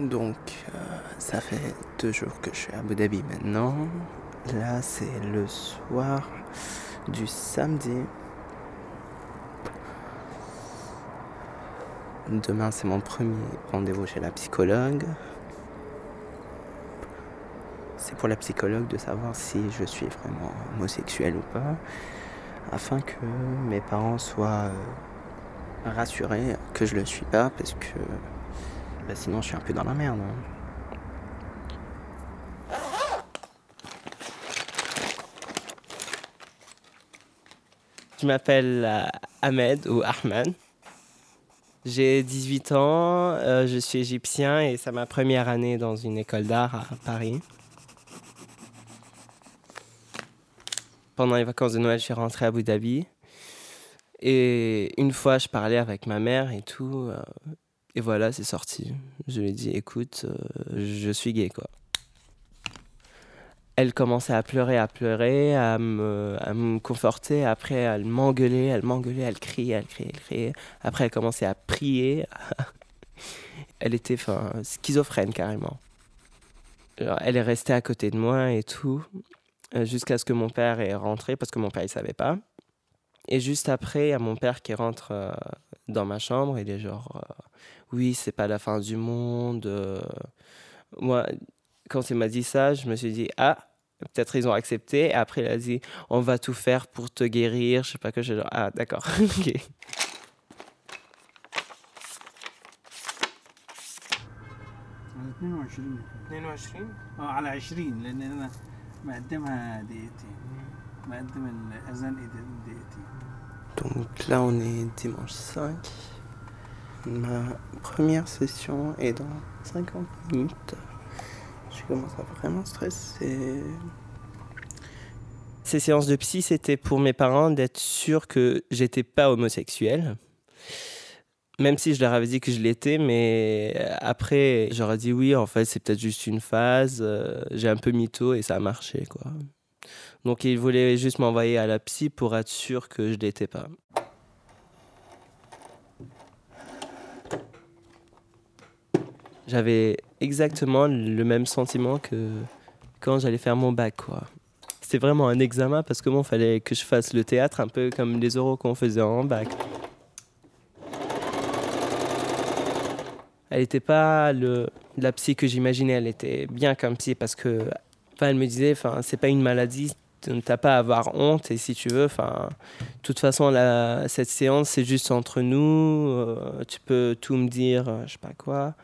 Donc, euh, ça fait deux jours que je suis à Abu Dhabi maintenant. Là, c'est le soir du samedi. Demain, c'est mon premier rendez-vous chez la psychologue. C'est pour la psychologue de savoir si je suis vraiment homosexuel ou pas, afin que mes parents soient euh, rassurés que je le suis pas, parce que bah, sinon je suis un peu dans la merde. hein. Je m'appelle euh, Ahmed ou Ahmed. J'ai 18 ans, euh, je suis égyptien et c'est ma première année dans une école d'art à Paris. Pendant les vacances de Noël, je suis rentré à Abu Dhabi. Et une fois, je parlais avec ma mère et tout. euh, et voilà, c'est sorti. Je lui ai dit, écoute, euh, je suis gay, quoi. Elle commençait à pleurer, à pleurer, à me, à me conforter. Après, elle m'engueulait, elle m'engueulait, elle criait, elle criait, elle criait. Après, elle commençait à prier. elle était enfin, schizophrène carrément. Elle est restée à côté de moi et tout, euh, jusqu'à ce que mon père est rentré, parce que mon père il savait pas. Et juste après, il y a mon père qui rentre euh, dans ma chambre. Il est genre, oui, c'est pas la fin du monde. Euh. Moi, quand il m'a dit ça, je me suis dit, ah, peut-être ils ont accepté. Après, il a dit, on va tout faire pour te guérir. Je sais pas que je. Ah, d'accord. Donc là on est dimanche 5 Ma première session est dans 50 minutes. Je commence à vraiment stresser. Ces séances de psy, c'était pour mes parents d'être sûr que j'étais pas homosexuel. Même si je leur avais dit que je l'étais, mais après, j'aurais dit oui, en fait, c'est peut-être juste une phase. euh, J'ai un peu mytho et ça a marché, quoi. Donc, ils voulaient juste m'envoyer à la psy pour être sûr que je l'étais pas. J'avais exactement le même sentiment que quand j'allais faire mon bac, quoi. C'était vraiment un examen parce que moi, il fallait que je fasse le théâtre un peu comme les oraux qu'on faisait en bac. Elle n'était pas le, la psy que j'imaginais, elle était bien comme psy parce que elle me disait, enfin, c'est pas une maladie, t'as pas à avoir honte et si tu veux, enfin, de toute façon, la, cette séance, c'est juste entre nous, euh, tu peux tout me dire, euh, je sais pas quoi.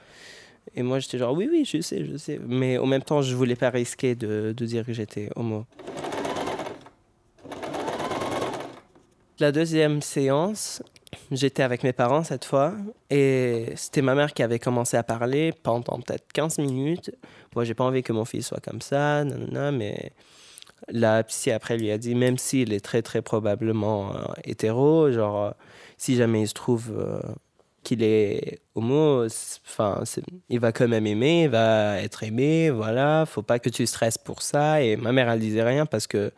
Et moi, j'étais genre, oui, oui, je sais, je sais. Mais en même temps, je voulais pas risquer de, de dire que j'étais homo. La deuxième séance, j'étais avec mes parents cette fois. Et c'était ma mère qui avait commencé à parler pendant peut-être 15 minutes. Moi, j'ai pas envie que mon fils soit comme ça, nanana, mais la psy après lui a dit, même s'il est très, très probablement euh, hétéro, genre, si jamais il se trouve euh, qu'il est homo, enfin, il va quand même aimer, il va être aimé, voilà, faut pas que tu stresses pour ça. Et ma mère, elle disait rien parce que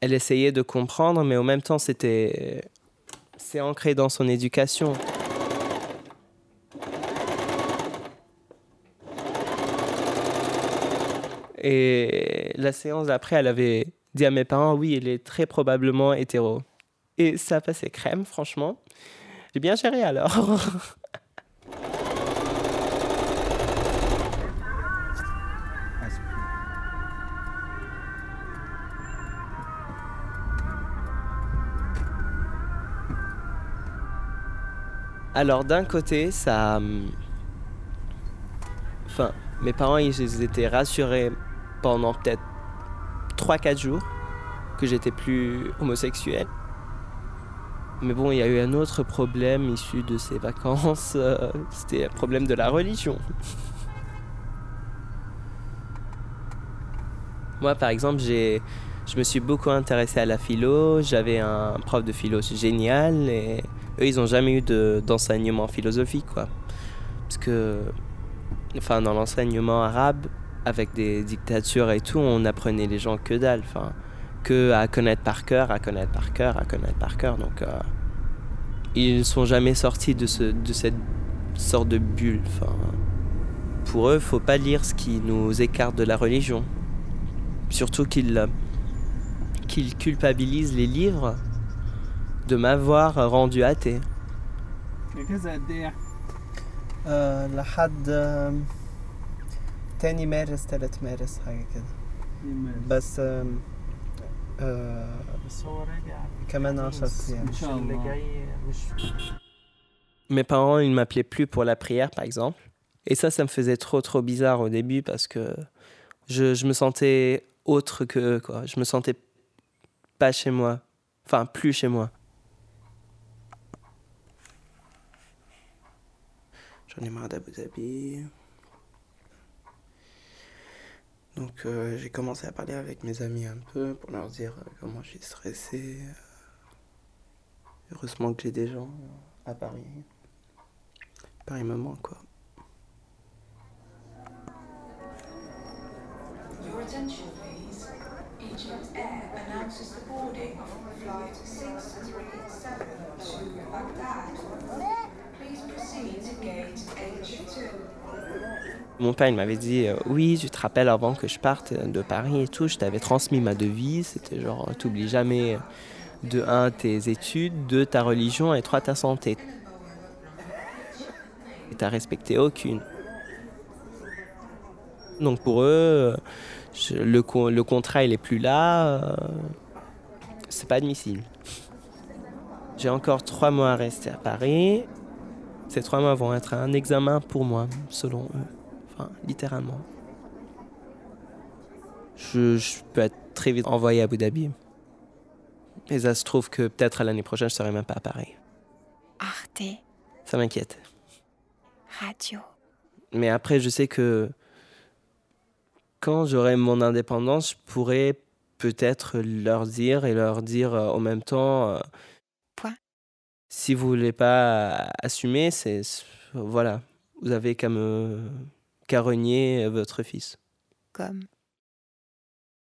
elle essayait de comprendre, mais en même temps, c'était, c'est ancré dans son éducation. Et la séance d'après, elle avait dit à mes parents, oui, il est très probablement hétéro. Et ça passait crème, franchement. J'ai bien géré alors. Alors d'un côté, ça... Hum, enfin, mes parents, ils étaient rassurés pendant peut-être 3-4 jours que j'étais plus homosexuel. Mais bon, il y a eu un autre problème issu de ces vacances. euh, C'était le problème de la religion. Moi, par exemple, j'ai, je me suis beaucoup intéressé à la philo. J'avais un prof de philo génial et eux, ils n'ont jamais eu de- d'enseignement philosophique, quoi. Parce que, enfin, dans l'enseignement arabe, avec des dictatures et tout, on apprenait les gens que dalle, enfin, que à connaître par cœur, à connaître par cœur, à connaître par cœur. Donc, euh, ils ne sont jamais sortis de, ce, de cette sorte de bulle. Enfin, pour eux, faut pas lire ce qui nous écarte de la religion. Surtout qu'ils qu'ils culpabilisent les livres de m'avoir rendu athée. كذا قد ايه آه لحد آم، تاني مارس تالت مارس حاجة كده بس آم، آه بس هو راجع كمان عشر أيام إن شاء اللي الله. جاي مش Mes parents, ils m'appelaient plus pour la prière, par exemple. Et ça, ça me faisait trop, trop bizarre au début parce que je, je me sentais autre que eux, quoi. Je me sentais pas chez moi. Enfin, plus chez moi. J'en ai marre d'Abu Dhabi. donc, euh, j'ai commencé à parler avec mes amis un peu pour leur dire euh, comment suis stressé. Heureusement que j'ai des gens à Paris. Paris me manque, quoi. Your attention, please. Egypt Air announces the boarding of flight 637 Mon père, il m'avait dit euh, Oui, tu te rappelles avant que je parte de Paris et tout, je t'avais transmis ma devise. C'était genre, euh, t'oublies jamais de un, tes études, deux, ta religion et trois, ta santé. Et t'as respecté aucune. Donc pour eux, euh, le, le contrat, il est plus là. euh, c'est pas admissible. J'ai encore trois mois à rester à Paris. Ces trois mois vont être un examen pour moi, selon eux. Enfin, littéralement. Je, je peux être très vite envoyé à Abu Dhabi. Et ça se trouve que peut-être à l'année prochaine, je serai même pas à Paris. Arte Ça m'inquiète. Radio. Mais après, je sais que quand j'aurai mon indépendance, je pourrai peut-être leur dire et leur dire euh, en même temps. euh, Point. Si vous voulez pas assumer, c'est c'est- voilà, vous avez qu'à me qu'à renier votre fils? Comme